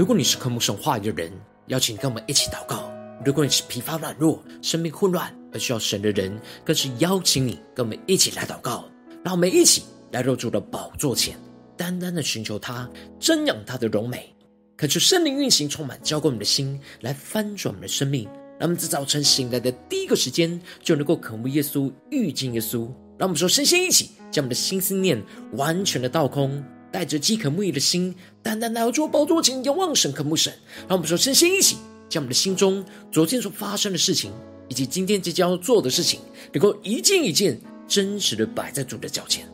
如果你是科目神话语的人，邀请跟我们一起祷告；如果你是疲乏软弱、生命混乱而需要神的人，更是邀请你跟我们一起来祷告。让我们一起来入主的宝座前，单单的寻求他，瞻仰他的荣美，恳求圣灵运行充满，浇灌我们的心，来翻转我们的生命。让我们在早晨醒来的第一个时间，就能够渴慕耶稣、遇见耶稣。让我们说，身心一起，将我们的心思念完全的倒空。带着饥渴慕义的心，单单来到主宝座前，仰望神，渴慕神。让我们说，身心一起，将我们的心中昨天所发生的事情，以及今天即将要做的事情，能够一件一件真实的摆在主的脚前，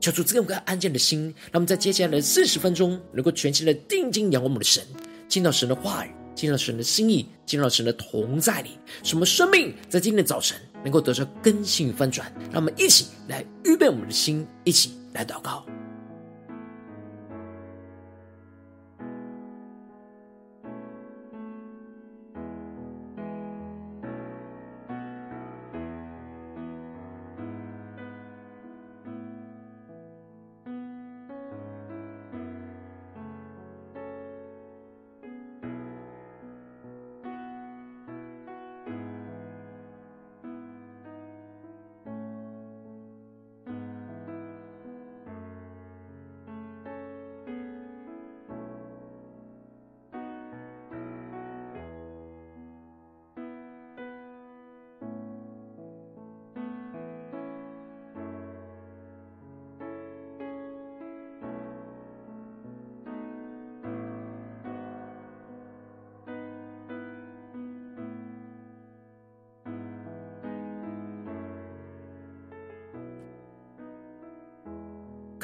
求主赐给我们安静的心。让我们在接下来的四十分钟，能够全心的定睛仰望我们的神，听到神的话语，听到神的心意，听到神的同在里，什么生命在今天的早晨能够得到更新翻转。让我们一起来预备我们的心，一起来祷告。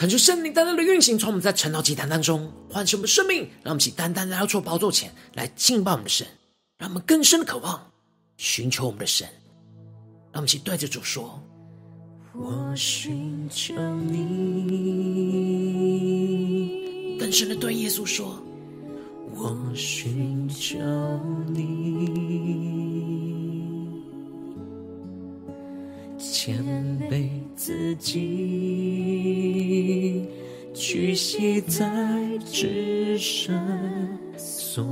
恳求圣灵单单的运行，从我们在晨祷祭坛当中唤醒我们的生命，让我们一起单单来到主宝座前来敬拜我们的神，让我们更深的渴望寻求我们的神，让我们一起对着主说：“我寻求你。”更深的对耶稣说：“我寻求你。”谦卑自己，屈膝在至圣所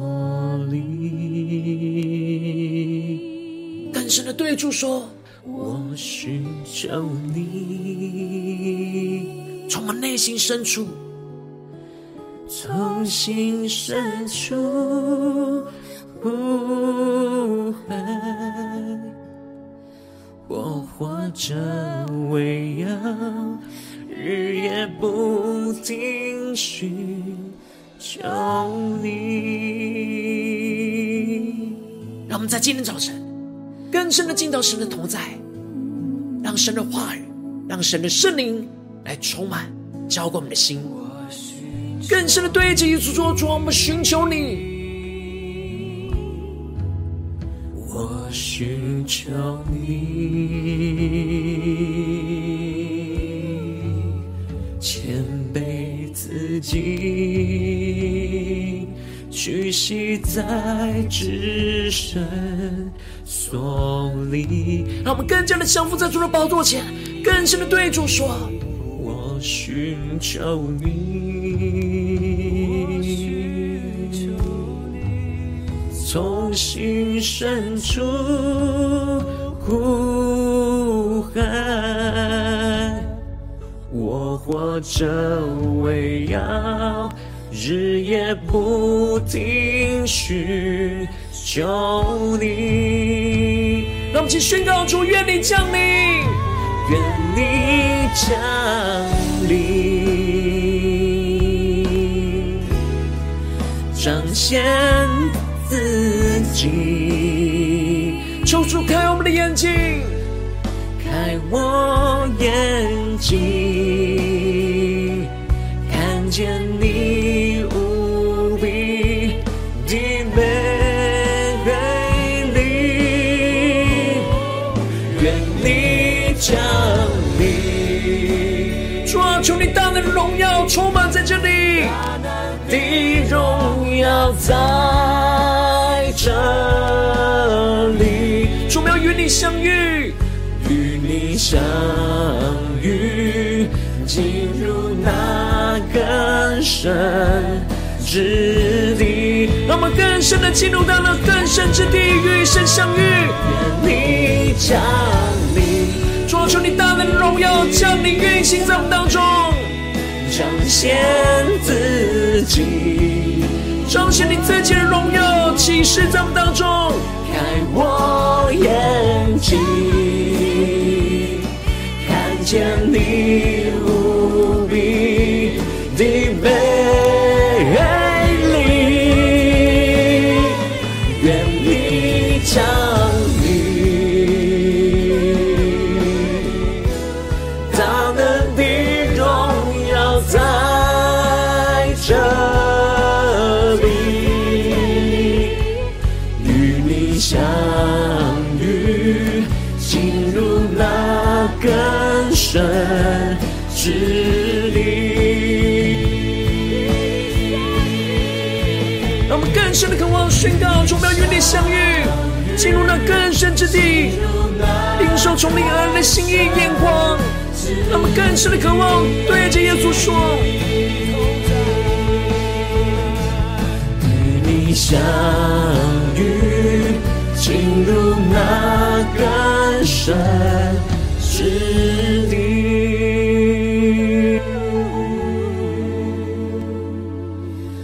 里。更深的对主说：“我寻求你。”从我内心深处，从心深处呼喊。我活着为要日夜不停寻求你。让我们在今天早晨更深的进到神的同在，让神的话语，让神的圣灵来充满，浇灌我们的心。更深的对着耶稣说：“主，我们寻求你。”我寻求你，己，屈膝在至圣所里。让我们更加的降服在主的宝座前，更深的对主说：“我寻求你。”从心深处呼喊，活着为要日夜不停寻求你。让我们一起宣告主，愿你降临，愿你降临，彰显。自己，求主开我们的眼睛，开我眼睛，见你无比的美丽，愿你降临，主啊，求你大能的荣耀充满在这里，大能的荣耀在。这里，主，我要与你相遇，与你相深之地。让我们更深的进入到了更深之地，与神相遇。愿你降临，主求你大能的荣耀降临运行在我们当中，彰显自己，彰显你自己的荣耀启示在我们当中，开我眼睛，看见你领受从你而来的心意眼光。让我们更深的渴望，对着耶稣说：与你相遇，进入那更深之地。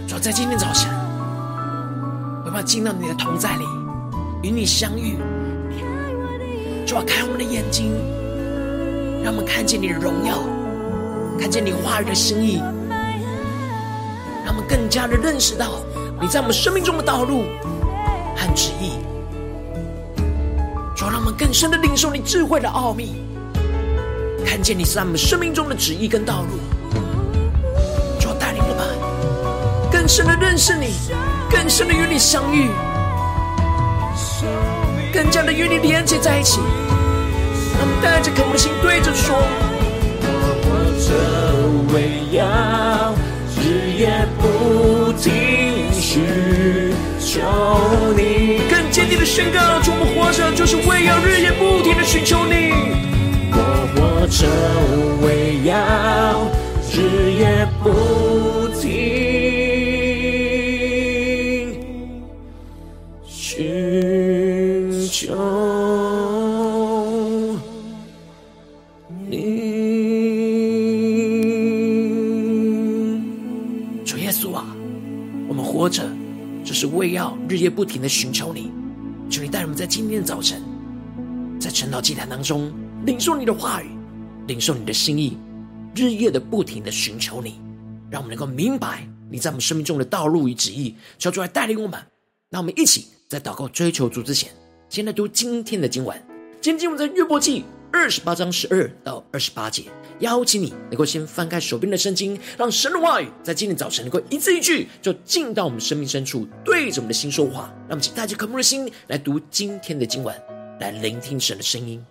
主，在今天早晨。进到你的同在里，与你相遇。主啊，开我们的眼睛，让我们看见你的荣耀，看见你话语的心意，让我们更加的认识到你在我们生命中的道路和旨意。主啊，让我们更深的领受你智慧的奥秘，看见你在我们生命中的旨意跟道路。主啊，带领我们更深的认识你。更深的与你相遇，更加的与你连接在一起。让我们带着渴慕的心对着说：我这为要日夜不停寻求你。更坚定的宣告：主，我们活着就是为要日夜不停的寻求你。我活着为要日夜不夜不停的寻求你，求你带我们在今天的早晨，在晨祷祭坛当中领受你的话语，领受你的心意，日夜的不停的寻求你，让我们能够明白你在我们生命中的道路与旨意，求主来带领我们。让我们一起在祷告追求主之前，先来读今天的经文。今天经文在约伯记二十八章十二到二十八节。邀请你能够先翻开手边的圣经，让神的话语在今天早晨能够一字一句就进到我们生命深处，对着我们的心说话。让我们请带着渴慕的心来读今天的经文，来聆听神的声音。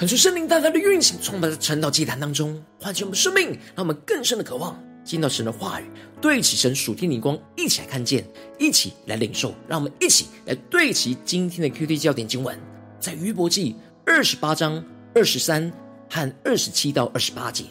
恳求圣灵大大的运行，充满在晨祷祭坛当中，唤醒我们生命，让我们更深的渴望进到神的话语，对齐神属天灵光，一起来看见，一起来领受。让我们一起来对齐今天的 QT 焦点经文，在约伯记二十八章二十三和二十七到二十八节。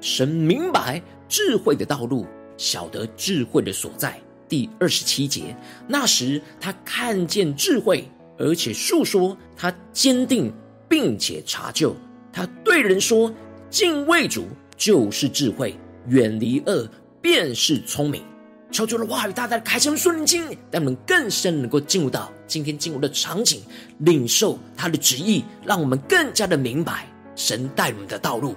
神明白智慧的道路，晓得智慧的所在。第二十七节，那时他看见智慧，而且述说他坚定。并且查究，他对人说：“敬畏主就是智慧，远离恶便是聪明。”求主的话语大大的开启我们属灵经，让我们更深能够进入到今天进入的场景，领受他的旨意，让我们更加的明白神带我们的道路。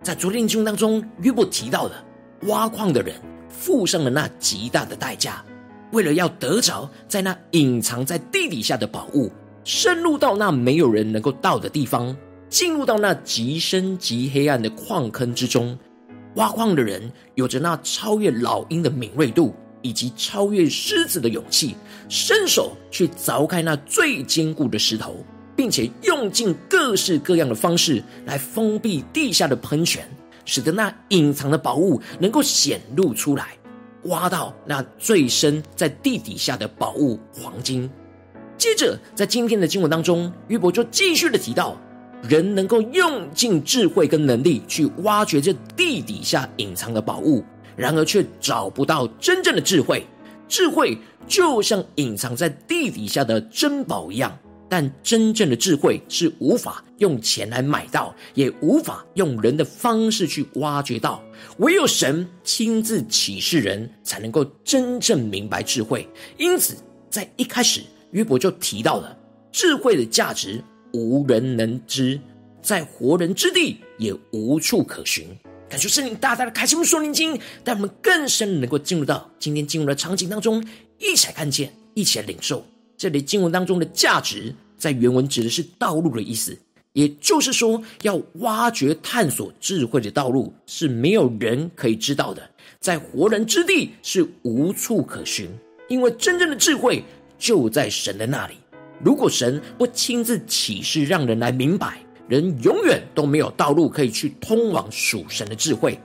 在昨天经当中，约伯提到的挖矿的人付上了那极大的代价，为了要得着在那隐藏在地底下的宝物。深入到那没有人能够到的地方，进入到那极深极黑暗的矿坑之中。挖矿的人有着那超越老鹰的敏锐度，以及超越狮子的勇气，伸手去凿开那最坚固的石头，并且用尽各式各样的方式来封闭地下的喷泉，使得那隐藏的宝物能够显露出来，挖到那最深在地底下的宝物——黄金。接着，在今天的经文当中，约伯就继续的提到，人能够用尽智慧跟能力去挖掘这地底下隐藏的宝物，然而却找不到真正的智慧。智慧就像隐藏在地底下的珍宝一样，但真正的智慧是无法用钱来买到，也无法用人的方式去挖掘到。唯有神亲自启示人，才能够真正明白智慧。因此，在一开始。约伯就提到了智慧的价值，无人能知，在活人之地也无处可寻。感谢圣灵大大的开启我们属灵经，让我们更深能够进入到今天进入的场景当中，一起来看见，一起来领受。这里经文当中的价值，在原文指的是道路的意思，也就是说，要挖掘探索智慧的道路是没有人可以知道的，在活人之地是无处可寻，因为真正的智慧。就在神的那里。如果神不亲自启示，让人来明白，人永远都没有道路可以去通往属神的智慧。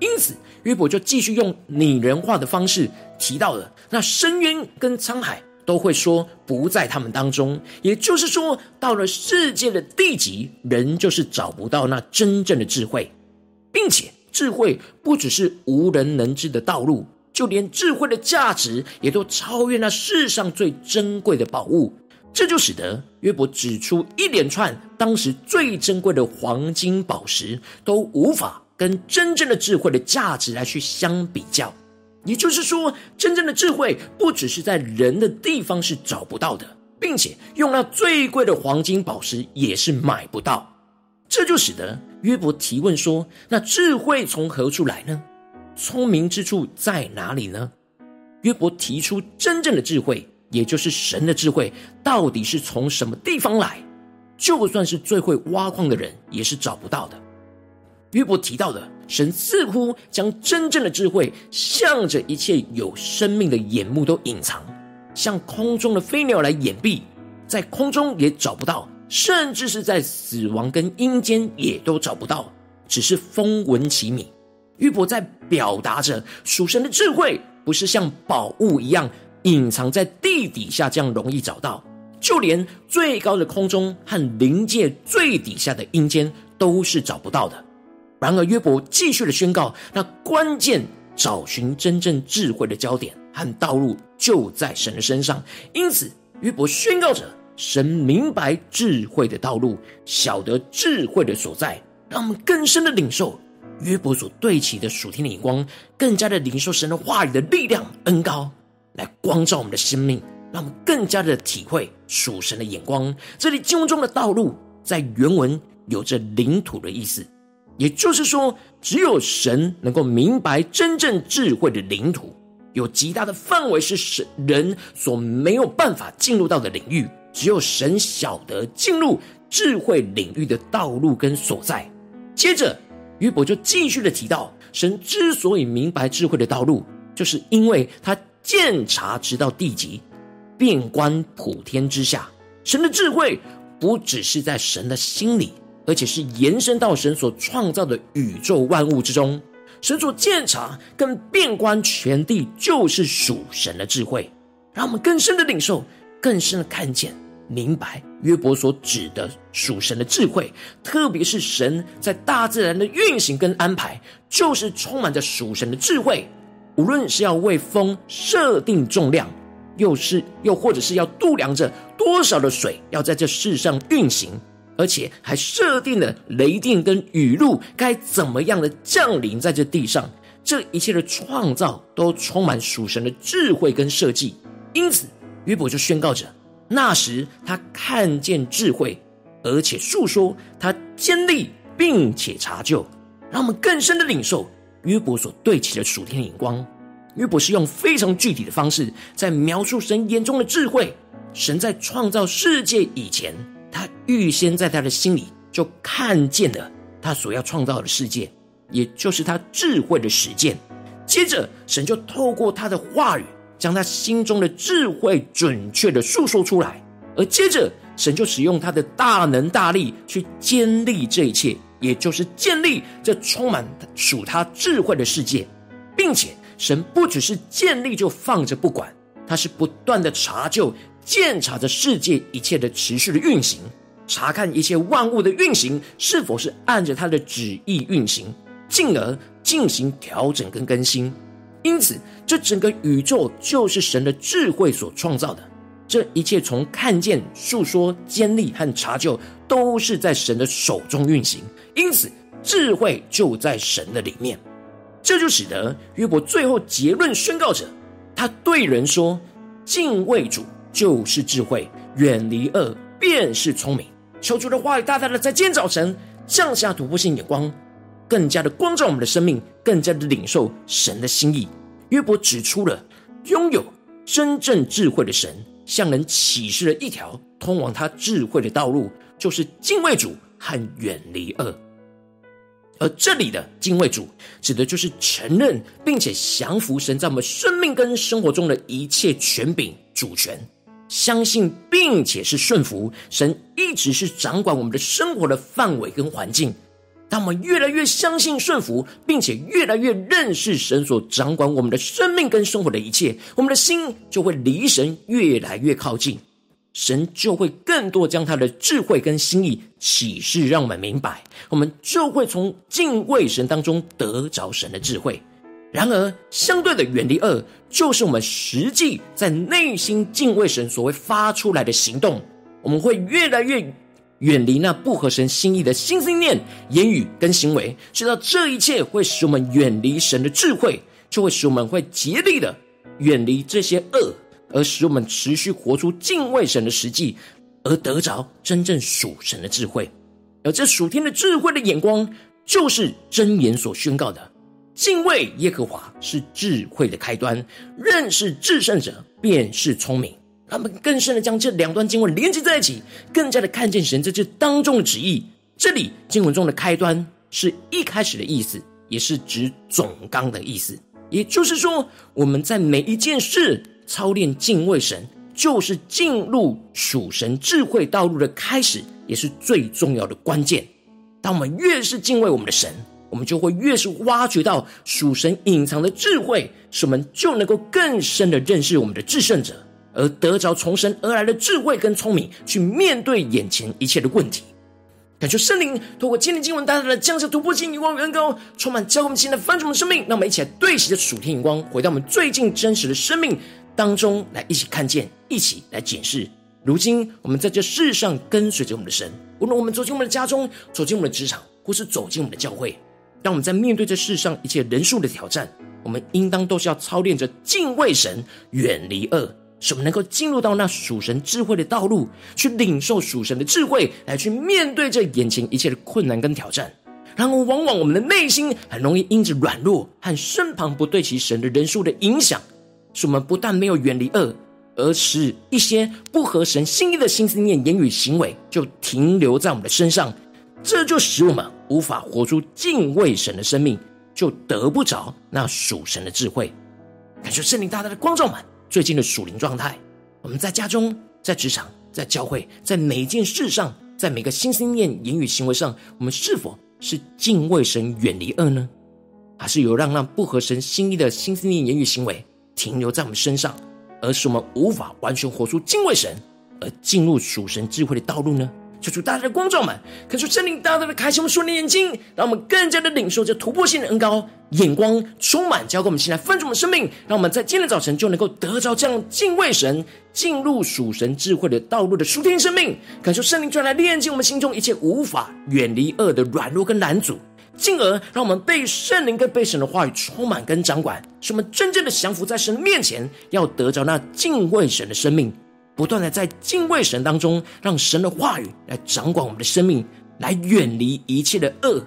因此，约伯就继续用拟人化的方式提到了，那深渊跟沧海都会说不在他们当中。也就是说，到了世界的地极，人就是找不到那真正的智慧，并且智慧不只是无人能知的道路。就连智慧的价值也都超越那世上最珍贵的宝物，这就使得约伯指出一连串当时最珍贵的黄金宝石都无法跟真正的智慧的价值来去相比较。也就是说，真正的智慧不只是在人的地方是找不到的，并且用那最贵的黄金宝石也是买不到。这就使得约伯提问说：“那智慧从何处来呢？”聪明之处在哪里呢？约伯提出真正的智慧，也就是神的智慧，到底是从什么地方来？就算是最会挖矿的人，也是找不到的。约伯提到的，神似乎将真正的智慧，向着一切有生命的眼目都隐藏，像空中的飞鸟来掩蔽，在空中也找不到，甚至是在死亡跟阴间也都找不到，只是风闻其名。约伯在表达着属神的智慧，不是像宝物一样隐藏在地底下这样容易找到，就连最高的空中和灵界最底下的阴间都是找不到的。然而约伯继续的宣告，那关键找寻真正智慧的焦点和道路就在神的身上。因此，约伯宣告着神明白智慧的道路，晓得智慧的所在，让我们更深的领受。约伯所对齐的属天的眼光，更加的领受神的话语的力量恩膏，来光照我们的生命，让我们更加的体会属神的眼光。这里经文中的道路，在原文有着领土的意思，也就是说，只有神能够明白真正智慧的领土，有极大的范围是神人所没有办法进入到的领域，只有神晓得进入智慧领域的道路跟所在。接着。约伯就继续的提到，神之所以明白智慧的道路，就是因为他鉴察直到地极，遍观普天之下。神的智慧不只是在神的心里，而且是延伸到神所创造的宇宙万物之中。神所鉴察跟遍观全地，就是属神的智慧，让我们更深的领受，更深的看见、明白约伯所指的属神的智慧，特别是神在大自然的运行跟安排，就是充满着属神的智慧。无论是要为风设定重量，又是又或者是要度量着多少的水要在这世上运行。而且还设定了雷电跟雨露该怎么样的降临在这地上，这一切的创造都充满属神的智慧跟设计。因此，约伯就宣告着：那时他看见智慧，而且述说他坚立并且查究，让我们更深的领受约伯所对齐的属天的眼光。约伯是用非常具体的方式在描述神眼中的智慧。神在创造世界以前。他预先在他的心里就看见了他所要创造的世界，也就是他智慧的实践。接着，神就透过他的话语，将他心中的智慧准确的诉说出来。而接着，神就使用他的大能大力去建立这一切，也就是建立这充满属他智慧的世界，并且神不只是建立就放着不管，他是不断的查究。鉴察着世界一切的持续的运行，查看一切万物的运行是否是按着他的旨意运行，进而进行调整跟更新。因此，这整个宇宙就是神的智慧所创造的。这一切从看见、述说、坚立和查究，都是在神的手中运行。因此，智慧就在神的里面。这就使得约伯最后结论宣告着：他对人说，敬畏主。就是智慧，远离恶便是聪明。求主的话语大大的在今天早晨降下突破性眼光，更加的光照我们的生命，更加的领受神的心意。约伯指出了拥有真正智慧的神，向人启示了一条通往他智慧的道路，就是敬畏主和远离恶。而这里的敬畏主，指的就是承认并且降服神在我们生命跟生活中的一切权柄主权。相信并且是顺服神，一直是掌管我们的生活的范围跟环境。当我们越来越相信顺服，并且越来越认识神所掌管我们的生命跟生活的一切，我们的心就会离神越来越靠近，神就会更多将他的智慧跟心意启示，让我们明白，我们就会从敬畏神当中得着神的智慧。然而，相对的远离恶，就是我们实际在内心敬畏神所会发出来的行动。我们会越来越远离那不合神心意的心思念、言语跟行为，知道这一切会使我们远离神的智慧，就会使我们会竭力的远离这些恶，而使我们持续活出敬畏神的实际，而得着真正属神的智慧。而这属天的智慧的眼光，就是箴言所宣告的。敬畏耶和华是智慧的开端，认识至圣者便是聪明。他们更深的将这两段经文连接在一起，更加的看见神在这当中的旨意。这里经文中的开端是一开始的意思，也是指总纲的意思。也就是说，我们在每一件事操练敬畏神，就是进入属神智慧道路的开始，也是最重要的关键。当我们越是敬畏我们的神，我们就会越是挖掘到属神隐藏的智慧，使我们就能够更深的认识我们的至圣者，而得着从神而来的智慧跟聪明，去面对眼前一切的问题。感谢圣灵透过今天经文带来的降下突破性眼光与恩膏，充满教我们现在翻转的生命。让我们一起来对齐着属天眼光，回到我们最近真实的生命当中来，一起看见，一起来检视。如今我们在这世上跟随着我们的神，无论我们走进我们的家中，走进我们的职场，或是走进我们的教会。当我们在面对这世上一切人数的挑战，我们应当都是要操练着敬畏神、远离恶，使我们能够进入到那属神智慧的道路，去领受属神的智慧，来去面对这眼前一切的困难跟挑战。然而，往往我们的内心很容易因着软弱和身旁不对齐神的人数的影响，使我们不但没有远离恶，而使一些不合神心意的心思念、言语、行为就停留在我们的身上。这就使我们无法活出敬畏神的生命，就得不着那属神的智慧。感谢圣灵大大的光照们，最近的属灵状态。我们在家中、在职场、在教会，在每一件事上，在每个心心念、言语、行为上，我们是否是敬畏神、远离恶呢？还是有让那不合神心意的心思念、言语、行为停留在我们身上，而使我们无法完全活出敬畏神，而进入属神智慧的道路呢？求主大大的光照们，恳求圣灵大大的开启我们属灵眼睛，让我们更加的领受这突破性的恩膏，眼光充满，交给我们，现在分足我们生命，让我们在今天早晨就能够得着这样敬畏神、进入属神智慧的道路的属天生命。感受圣灵就来炼净我们心中一切无法远离恶的软弱跟拦阻，进而让我们被圣灵跟被神的话语充满跟掌管，使我们真正的降服在神的面前，要得着那敬畏神的生命。不断的在敬畏神当中，让神的话语来掌管我们的生命，来远离一切的恶，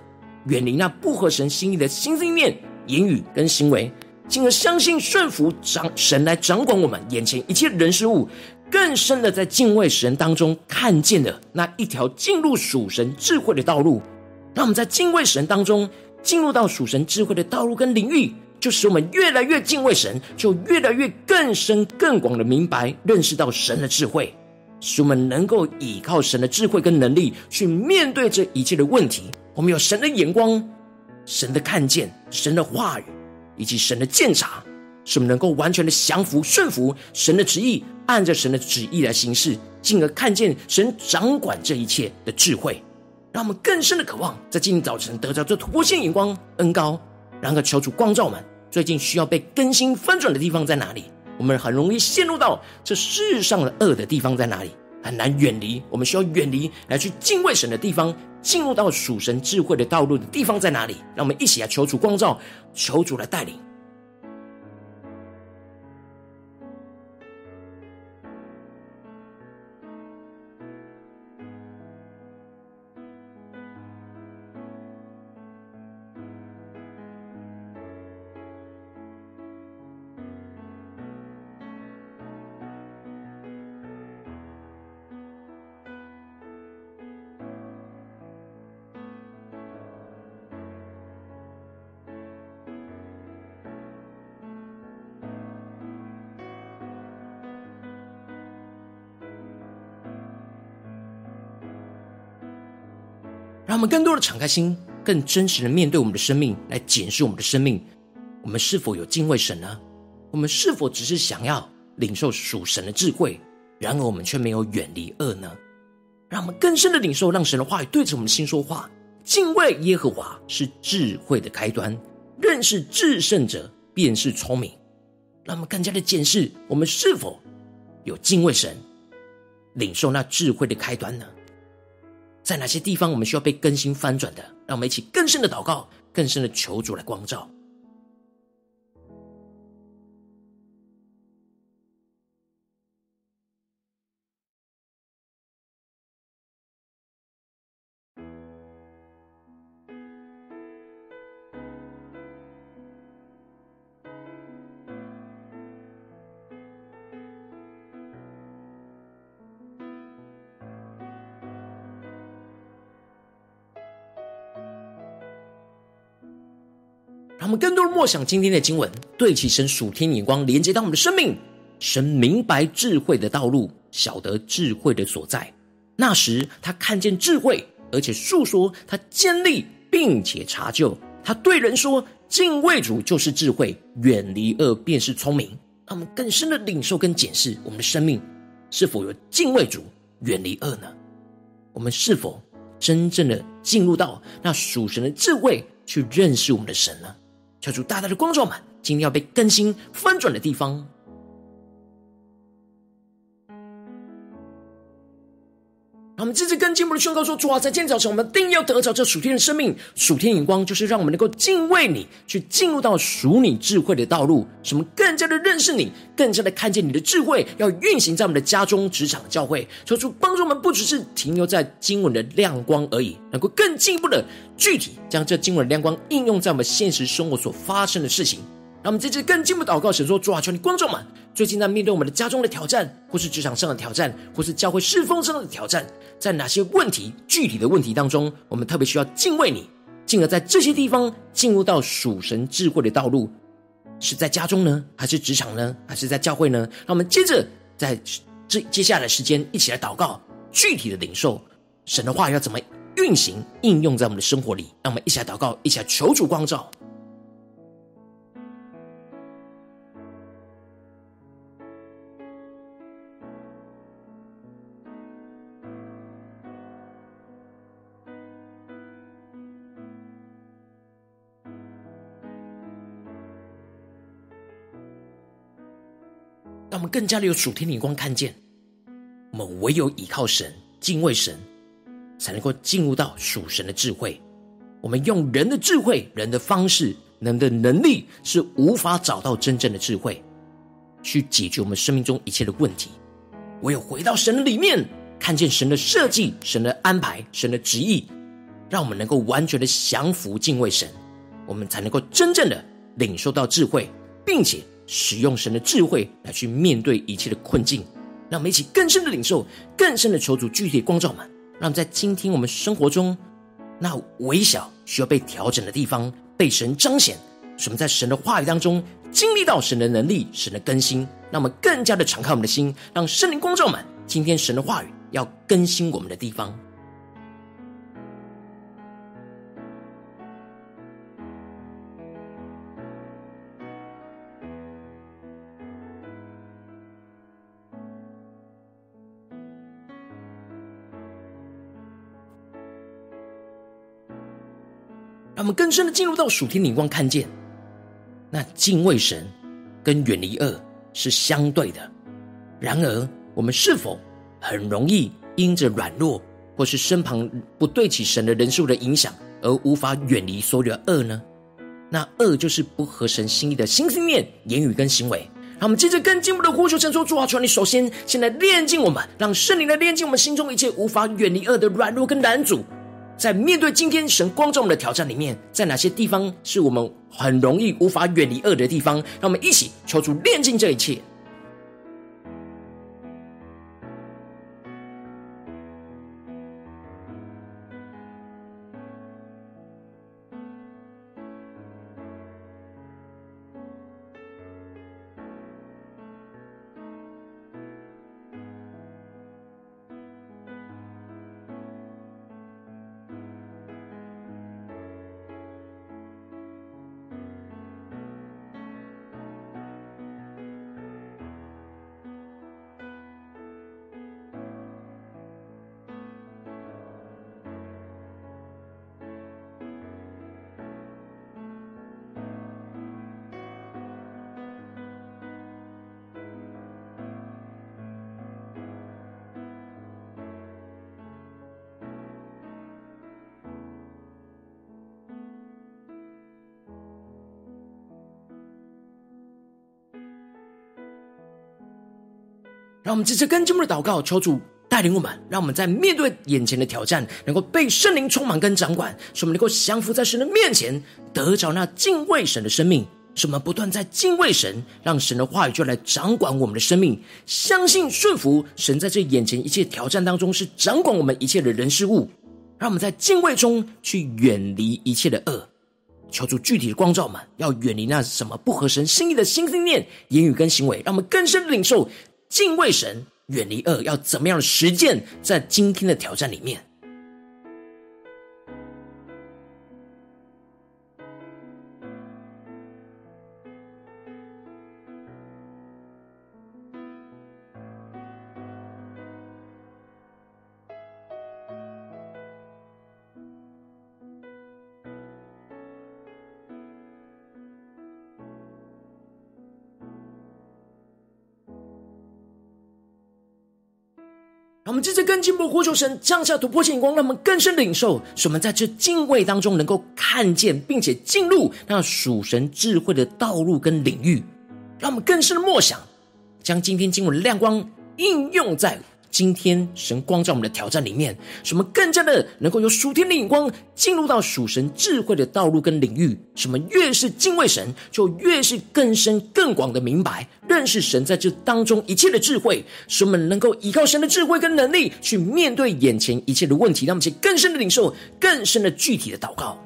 远离那不合神心意的心思意念、言语跟行为，进而相信顺服掌神来掌管我们眼前一切人事物，更深的在敬畏神当中看见了那一条进入属神智慧的道路，让我们在敬畏神当中进入到属神智慧的道路跟领域。就使我们越来越敬畏神，就越来越更深更广的明白认识到神的智慧，使我们能够依靠神的智慧跟能力去面对这一切的问题。我们有神的眼光、神的看见、神的话语以及神的鉴察，使我们能够完全的降服顺服神的旨意，按着神的旨意来行事，进而看见神掌管这一切的智慧，让我们更深的渴望在今天早晨得到这突破性眼光恩膏。然而，求主光照我们，最近需要被更新翻转的地方在哪里？我们很容易陷入到这世上的恶的地方在哪里？很难远离。我们需要远离来去敬畏神的地方，进入到属神智慧的道路的地方在哪里？让我们一起来求主光照，求主来带领。让我们更多的敞开心，更真实的面对我们的生命，来检视我们的生命。我们是否有敬畏神呢？我们是否只是想要领受属神的智慧，然而我们却没有远离恶呢？让我们更深的领受，让神的话语对着我们的心说话。敬畏耶和华是智慧的开端，认识至圣者便是聪明。让我们更加的检视，我们是否有敬畏神，领受那智慧的开端呢？在哪些地方我们需要被更新翻转的？让我们一起更深的祷告，更深的求主来光照。更多的默想今天的经文，对齐神属天眼光，连接到我们的生命。神明白智慧的道路，晓得智慧的所在。那时他看见智慧，而且述说他坚立，并且查究。他对人说：“敬畏主就是智慧，远离恶便是聪明。”让我们更深的领受跟检视我们的生命，是否有敬畏主、远离恶呢？我们是否真正的进入到那属神的智慧，去认识我们的神呢？求主大大的光照们，今天要被更新翻转的地方。我们这次跟进我们的宣告说：主啊，在今天早晨，我们定要得着这属天的生命，属天眼光，就是让我们能够敬畏你，去进入到属你智慧的道路，使我们更加的认识你，更加的看见你的智慧，要运行在我们的家中、职场、教会。求主帮助我们，不只是停留在经文的亮光而已，能够更进一步的具体将这经文的亮光应用在我们现实生活所发生的事情。让我们这次更进一步祷告，神说：主啊，求你光照们，最近在面对我们的家中的挑战，或是职场上的挑战，或是教会侍奉上的挑战，在哪些问题、具体的问题当中，我们特别需要敬畏你，进而在这些地方进入到属神智慧的道路，是在家中呢，还是职场呢，还是在教会呢？让我们接着在这接下来的时间一起来祷告，具体的领受神的话要怎么运行应用在我们的生活里。让我们一起来祷告，一起来求主光照。让我们更加的有属天灵光，看见我们唯有依靠神、敬畏神，才能够进入到属神的智慧。我们用人的智慧、人的方式、人的能力，是无法找到真正的智慧，去解决我们生命中一切的问题。唯有回到神的里面，看见神的设计、神的安排、神的旨意，让我们能够完全的降服、敬畏神，我们才能够真正的领受到智慧，并且。使用神的智慧来去面对一切的困境，让我们一起更深的领受，更深的求主具体的光照们，让我们在今天我们生活中那微小需要被调整的地方被神彰显，使我们在神的话语当中经历到神的能力、神的更新，让我们更加的敞开我们的心，让圣灵光照们，今天神的话语要更新我们的地方。让我们更深的进入到属天灵光，看见那敬畏神跟远离恶是相对的。然而，我们是否很容易因着软弱，或是身旁不对起神的人数的影响，而无法远离所有的恶呢？那恶就是不合神心意的心思念、言语跟行为。让我们接着更进一步的呼求神说：主啊，求你首先先来炼净我们，让圣灵来炼净我们心中一切无法远离恶的软弱跟难阻。在面对今天神光照我们的挑战里面，在哪些地方是我们很容易无法远离恶的地方？让我们一起求主炼净这一切。让我们这次跟进一步的祷告，求主带领我们，让我们在面对眼前的挑战，能够被圣灵充满跟掌管，使我们能够降服在神的面前，得着那敬畏神的生命。使我们不断在敬畏神，让神的话语就来掌管我们的生命，相信顺服神在这眼前一切挑战当中是掌管我们一切的人事物。让我们在敬畏中去远离一切的恶，求主具体的光照们，要远离那什么不合神心意的心思念、言语跟行为，让我们更深领受。敬畏神，远离恶，要怎么样的实践在今天的挑战里面？我们接着更进一步呼求神降下突破性光，让我们更深的领受，使我们在这敬畏当中能够看见，并且进入那属神智慧的道路跟领域。让我们更深的默想，将今天经文的亮光应用在。今天神光照我们的挑战里面，什么更加的能够有属天的眼光，进入到属神智慧的道路跟领域。什么越是敬畏神，就越是更深更广的明白认识神在这当中一切的智慧，什么能够依靠神的智慧跟能力去面对眼前一切的问题，让我们更深的领受，更深的具体的祷告。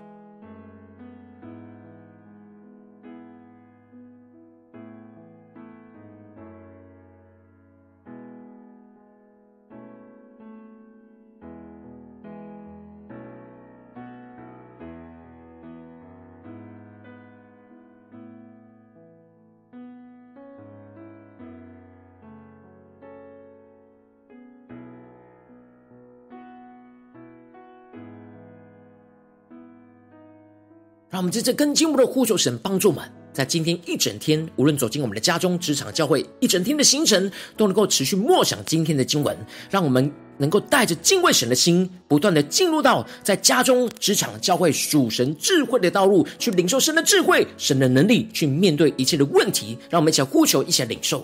我们在这更进一步的呼求神帮助我们，在今天一整天，无论走进我们的家中、职场、教会，一整天的行程都能够持续默想今天的经文，让我们能够带着敬畏神的心，不断的进入到在家中、职场、教会属神智慧的道路，去领受神的智慧、神的能力，去面对一切的问题。让我们一起来呼求，一起来领受。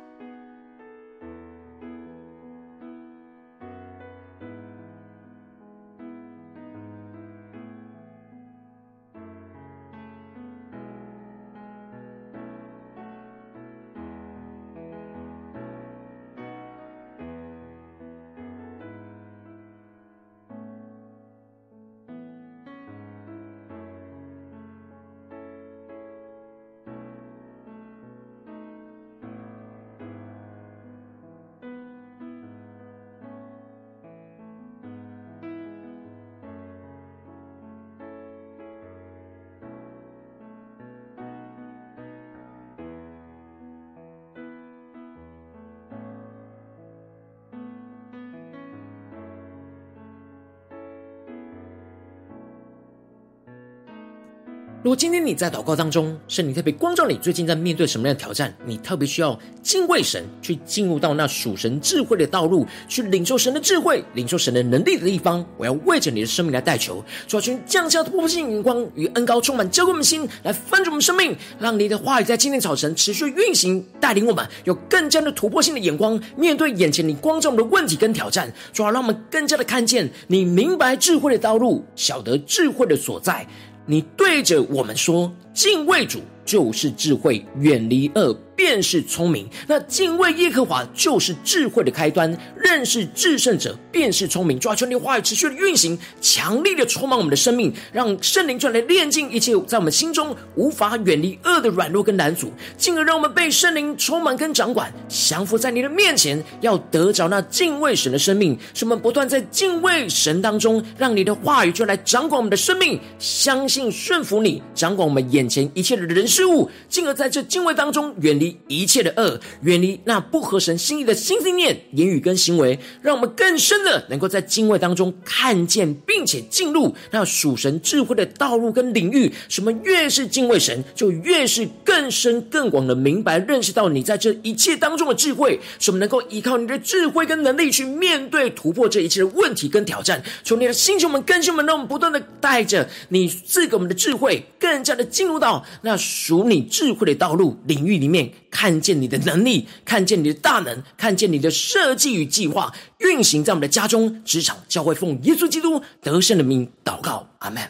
如果今天你在祷告当中，圣灵特别光照你，最近在面对什么样的挑战？你特别需要敬畏神，去进入到那属神智慧的道路，去领受神的智慧，领受神的能力的地方。我要为着你的生命来代求，主啊，求降下突破性眼光与恩膏，充满浇灌我们心，来翻转我们生命，让你的话语在今天早晨持续运行，带领我们有更加的突破性的眼光，面对眼前你光照我们的问题跟挑战。主啊，让我们更加的看见你明白智慧的道路，晓得智慧的所在。你对着我们说：“敬畏主就是智慧，远离恶。”便是聪明，那敬畏耶和华就是智慧的开端。认识至圣者便是聪明。抓住你话语持续的运行，强力的充满我们的生命，让圣灵就来炼净一切在我们心中无法远离恶的软弱跟拦阻，进而让我们被圣灵充满跟掌管，降服在你的面前，要得着那敬畏神的生命。使我们不断在敬畏神当中，让你的话语就来掌管我们的生命，相信顺服你，掌管我们眼前一切的人事物，进而在这敬畏当中远离。一切的恶，远离那不合神心意的心思念、言语跟行为，让我们更深的能够在敬畏当中看见，并且进入那属神智慧的道路跟领域。什么越是敬畏神，就越是更深更广的明白认识到你在这一切当中的智慧。什么能够依靠你的智慧跟能力去面对突破这一切的问题跟挑战。从你的星球们、更新们，让我们不断的带着你赐给我们的智慧，更加的进入到那属你智慧的道路领域里面。看见你的能力，看见你的大能，看见你的设计与计划运行在我们的家中、职场、教会，奉耶稣基督得胜的名祷告，阿门。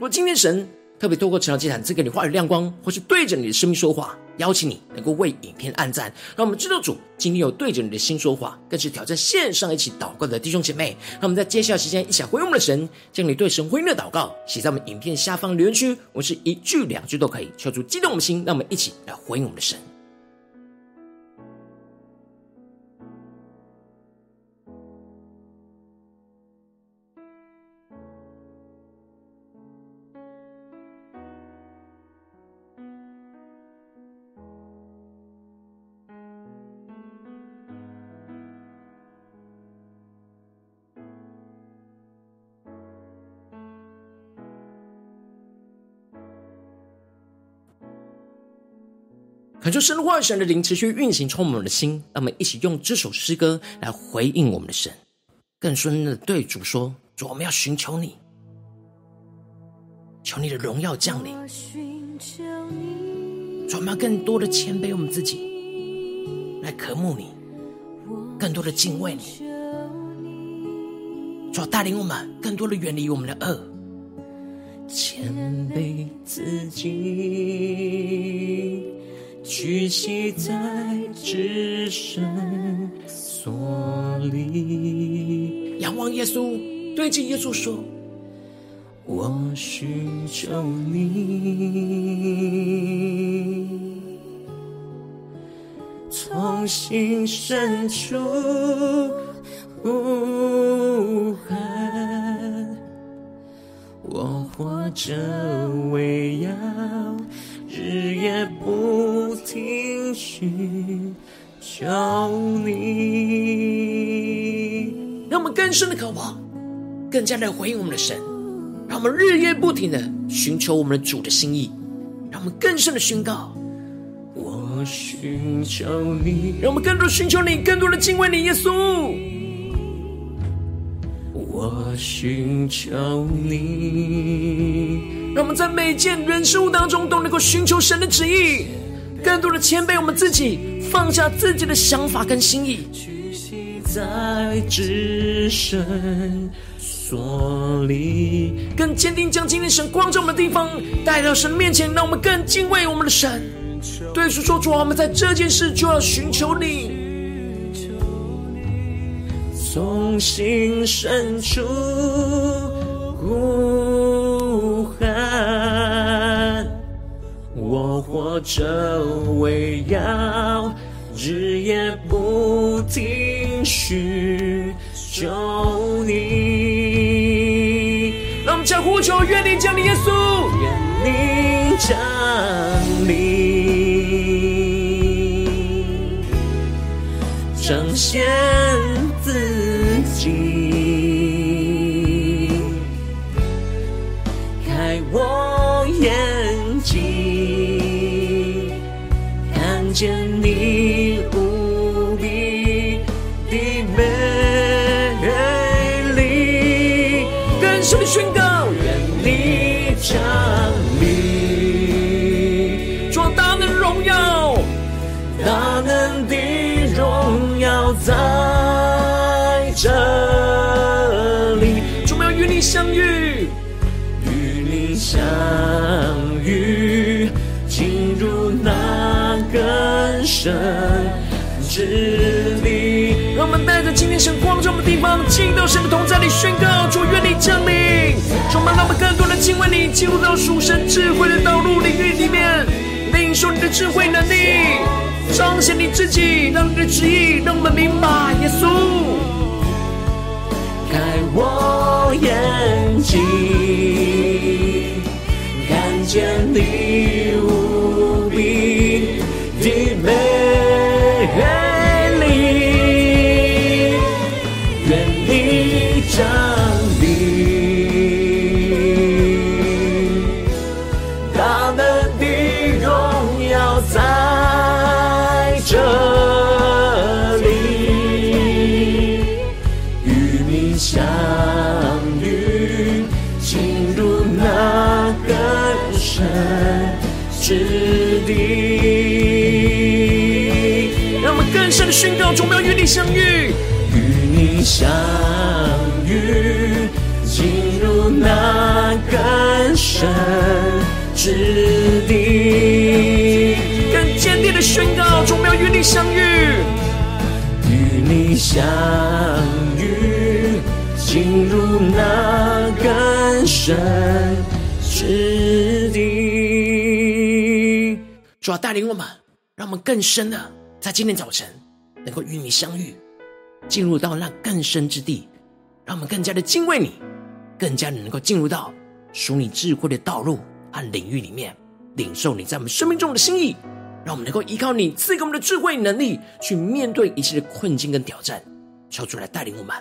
我今天神。特别透过成长祭坛赐给你话语亮光，或是对着你的生命说话，邀请你能够为影片按赞，让我们知道主今天有对着你的心说话，更是挑战线上一起祷告的弟兄姐妹。那我们在接下来时间一起回应我们的神，将你对神回应的祷告写在我们影片下方留言区，我是一句两句都可以，求主激动我们的心，让我们一起来回应我们的神。恳求神的话语、神的灵持续运行，充满我们的心。让我们一起用这首诗歌来回应我们的神，更深的对主说：主，我们要寻求你，求你的荣耀降临。主，我们要更多的谦卑我们自己，来渴慕你，更多的敬畏你。主要带领我们更多的远离我们的恶，谦卑自己，屈膝在至圣所里，仰望耶稣，对着耶稣说：“我寻求你，从心深处呼喊，我活着为要日夜不停寻求你。”让我们更深的渴望，更加的回应我们的神，让我们日夜不停的寻求我们的主的心意，让我们更深的宣告：我寻求你，让我们更多寻求你，更多的敬畏你，耶稣。我寻求你，让我们在每件人事物当中都能够寻求神的旨意，更多的谦卑我们自己，放下自己的想法跟心意。在至圣所里，更坚定将今天神光照我们的地方带到神面前，让我们更敬畏我们的神。对主说：“主啊，我们在这件事就要寻求你，从心深处我活着为要日夜不停。”寻求你，让我们将呼求，愿你降临，耶稣，愿你降临，彰显宣告，愿你降地方，进到神的同在里宣告：主，愿你降临。充满让我们更多的敬畏你，进入到属神智慧的道路领域里面，领受你的智慧能力，彰显你自己，让你的旨意让我们明白。耶稣，开我眼睛，看见你无比的美。宣告，我们要与你相遇，与你相遇，进入那更深之地。更坚定的宣告，我们要与你相遇，与你相遇，进入那更深之地。主要带领我们，让我们更深的在今天早晨。能够与你相遇，进入到那更深之地，让我们更加的敬畏你，更加的能够进入到属你智慧的道路和领域里面，领受你在我们生命中的心意，让我们能够依靠你赐给我们的智慧能力，去面对一切的困境跟挑战，求主来带领我们。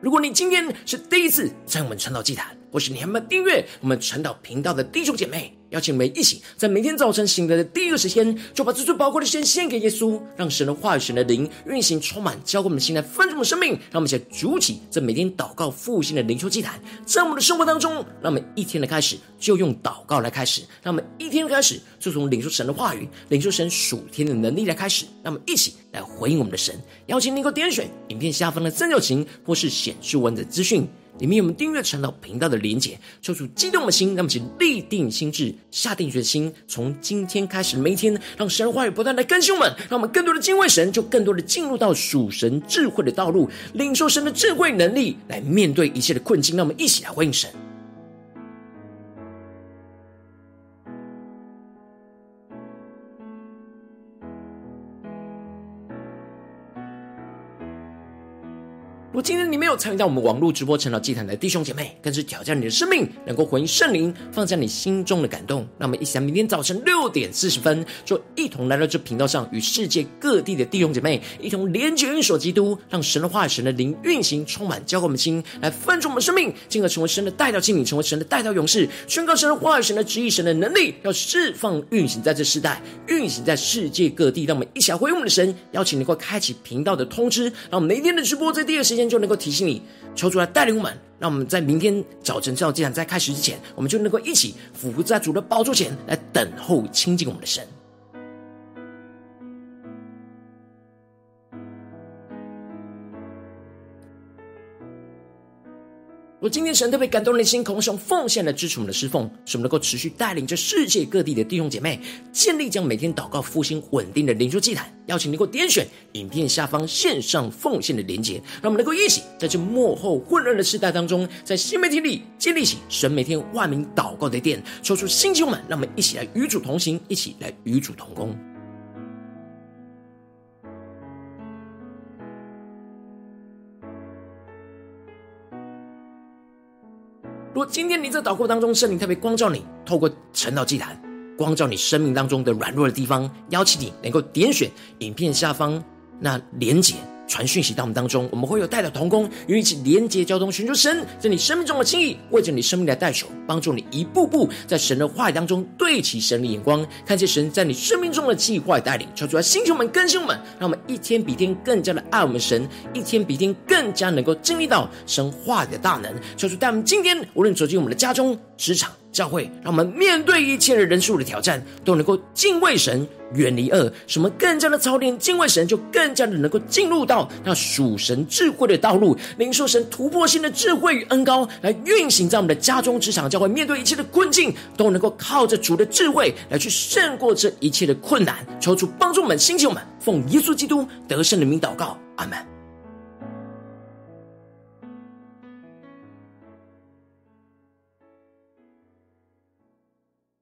如果你今天是第一次在我们传道祭坛，或是你还没有订阅我们晨祷频道的弟兄姐妹，邀请你们一起在每天早晨醒来的第一个时间，就把这最宝贵的时间献给耶稣，让神的话语、神的灵运行充满，浇灌我们的心来丰盛的生命。让我们一起筑起这每天祷告复兴的灵修祭坛，在我们的生活当中，让我们一天的开始就用祷告来开始，让我们一天的开始就从领受神的话语、领受神属天的能力来开始。让我们一起来回应我们的神。邀请你能够点选影片下方的三角形，或是显示文字资讯。里面有我们订阅陈老频道的连结，抽出激动的心，让我们请立定心智，下定决心，从今天开始每一天，让神话语不断来更新我们，让我们更多的敬畏神，就更多的进入到属神智慧的道路，领受神的智慧能力，来面对一切的困境。让我们一起来回应神。今天你没有参与到我们网络直播晨祷祭坛的弟兄姐妹，更是挑战你的生命，能够回应圣灵放在你心中的感动。那我们一起来明天早晨六点四十分，就一同来到这频道上，与世界各地的弟兄姐妹一同连接、运锁基督，让神的话语、神的灵运行，充满浇灌我们心，来分盛我们生命，进而成为神的代祷器皿，成为神的代祷勇士，宣告神的话语、神的旨意、神的能力，要释放、运行在这世代，运行在世界各地。让我们一起来回应我们的神，邀请你能够开启频道的通知，让我们每天的直播在第一个时间。就能够提醒你，求主来带领我们，让我们在明天早晨这样，在开始之前，我们就能够一起伏在主的宝座前来等候亲近我们的神。如果今天神特别感动的心，渴望用奉献来支持我们的侍奉，使我们能够持续带领着世界各地的弟兄姐妹，建立将每天祷告复兴稳定的灵修祭坛。邀请你能够点选影片下方线上奉献的连结，让我们能够一起在这幕后混乱的时代当中，在新媒体里建立起神每天万名祷告的殿，抽出新球们，让我们一起来与主同行，一起来与主同工。如果今天你在祷告当中，圣灵特别光照你，透过晨祷祭坛光照你生命当中的软弱的地方，邀请你能够点选影片下方那连结。传讯息到我们当中，我们会有代祷同工，与一起连接交通，寻求神在你生命中的心意，为着你生命来代求，帮助你一步步在神的话语当中对齐神的眼光，看见神在你生命中的计划带领，求主来星球们更新我们，让我们一天比一天更加的爱我们神，一天比一天更加能够经历到神话语的大能。求主带我们今天无论走进我们的家中、职场。教会让我们面对一切的人数的挑战，都能够敬畏神，远离恶。什么更加的操练敬畏神，就更加的能够进入到那属神智慧的道路，领受神突破性的智慧与恩膏，来运行在我们的家中、职场、教会。面对一切的困境，都能够靠着主的智慧来去胜过这一切的困难。求主帮助我们，兴起我们，奉耶稣基督得胜的名祷告，阿门。